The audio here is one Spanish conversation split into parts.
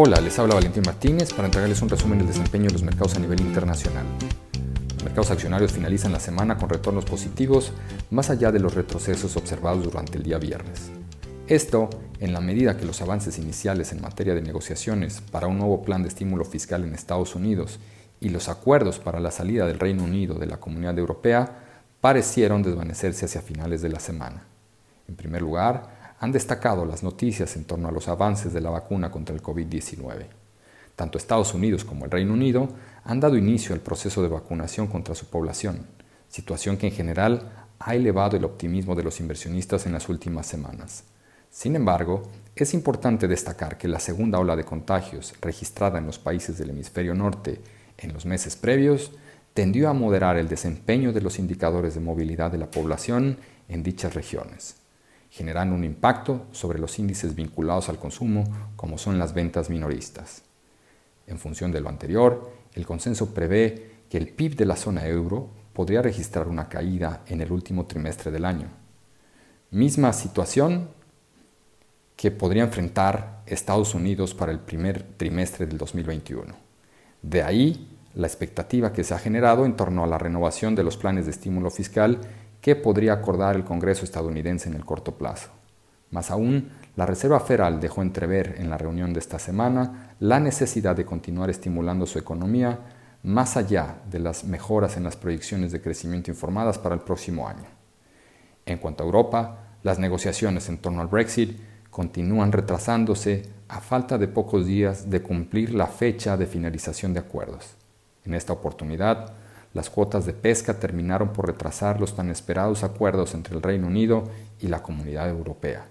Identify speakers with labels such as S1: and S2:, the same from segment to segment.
S1: Hola, les habla Valentín Martínez para entregarles un resumen del desempeño de los mercados a nivel internacional. Los mercados accionarios finalizan la semana con retornos positivos más allá de los retrocesos observados durante el día viernes. Esto en la medida que los avances iniciales en materia de negociaciones para un nuevo plan de estímulo fiscal en Estados Unidos y los acuerdos para la salida del Reino Unido de la Comunidad Europea parecieron desvanecerse hacia finales de la semana. En primer lugar, han destacado las noticias en torno a los avances de la vacuna contra el COVID-19. Tanto Estados Unidos como el Reino Unido han dado inicio al proceso de vacunación contra su población, situación que en general ha elevado el optimismo de los inversionistas en las últimas semanas. Sin embargo, es importante destacar que la segunda ola de contagios registrada en los países del hemisferio norte en los meses previos tendió a moderar el desempeño de los indicadores de movilidad de la población en dichas regiones generando un impacto sobre los índices vinculados al consumo, como son las ventas minoristas. En función de lo anterior, el consenso prevé que el PIB de la zona euro podría registrar una caída en el último trimestre del año. Misma situación que podría enfrentar Estados Unidos para el primer trimestre del 2021. De ahí la expectativa que se ha generado en torno a la renovación de los planes de estímulo fiscal qué podría acordar el Congreso estadounidense en el corto plazo. Más aún, la Reserva Federal dejó entrever en la reunión de esta semana la necesidad de continuar estimulando su economía más allá de las mejoras en las proyecciones de crecimiento informadas para el próximo año. En cuanto a Europa, las negociaciones en torno al Brexit continúan retrasándose a falta de pocos días de cumplir la fecha de finalización de acuerdos. En esta oportunidad, las cuotas de pesca terminaron por retrasar los tan esperados acuerdos entre el Reino Unido y la Comunidad Europea,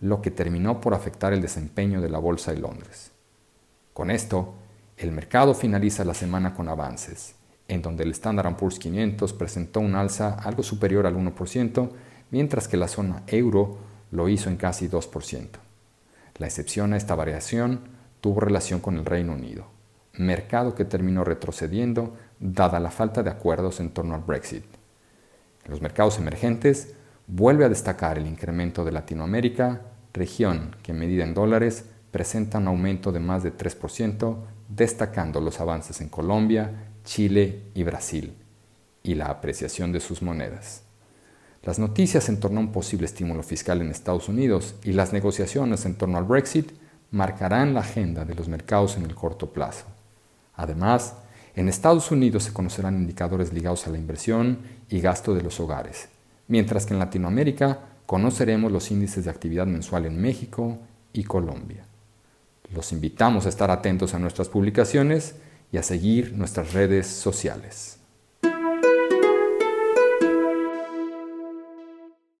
S1: lo que terminó por afectar el desempeño de la Bolsa de Londres. Con esto, el mercado finaliza la semana con avances, en donde el Standard Poor's 500 presentó un alza algo superior al 1%, mientras que la zona euro lo hizo en casi 2%. La excepción a esta variación tuvo relación con el Reino Unido, mercado que terminó retrocediendo dada la falta de acuerdos en torno al Brexit. En los mercados emergentes vuelve a destacar el incremento de Latinoamérica, región que medida en dólares presenta un aumento de más de 3%, destacando los avances en Colombia, Chile y Brasil, y la apreciación de sus monedas. Las noticias en torno a un posible estímulo fiscal en Estados Unidos y las negociaciones en torno al Brexit marcarán la agenda de los mercados en el corto plazo. Además, en Estados Unidos se conocerán indicadores ligados a la inversión y gasto de los hogares, mientras que en Latinoamérica conoceremos los índices de actividad mensual en México y Colombia. Los invitamos a estar atentos a nuestras publicaciones y a seguir nuestras redes sociales.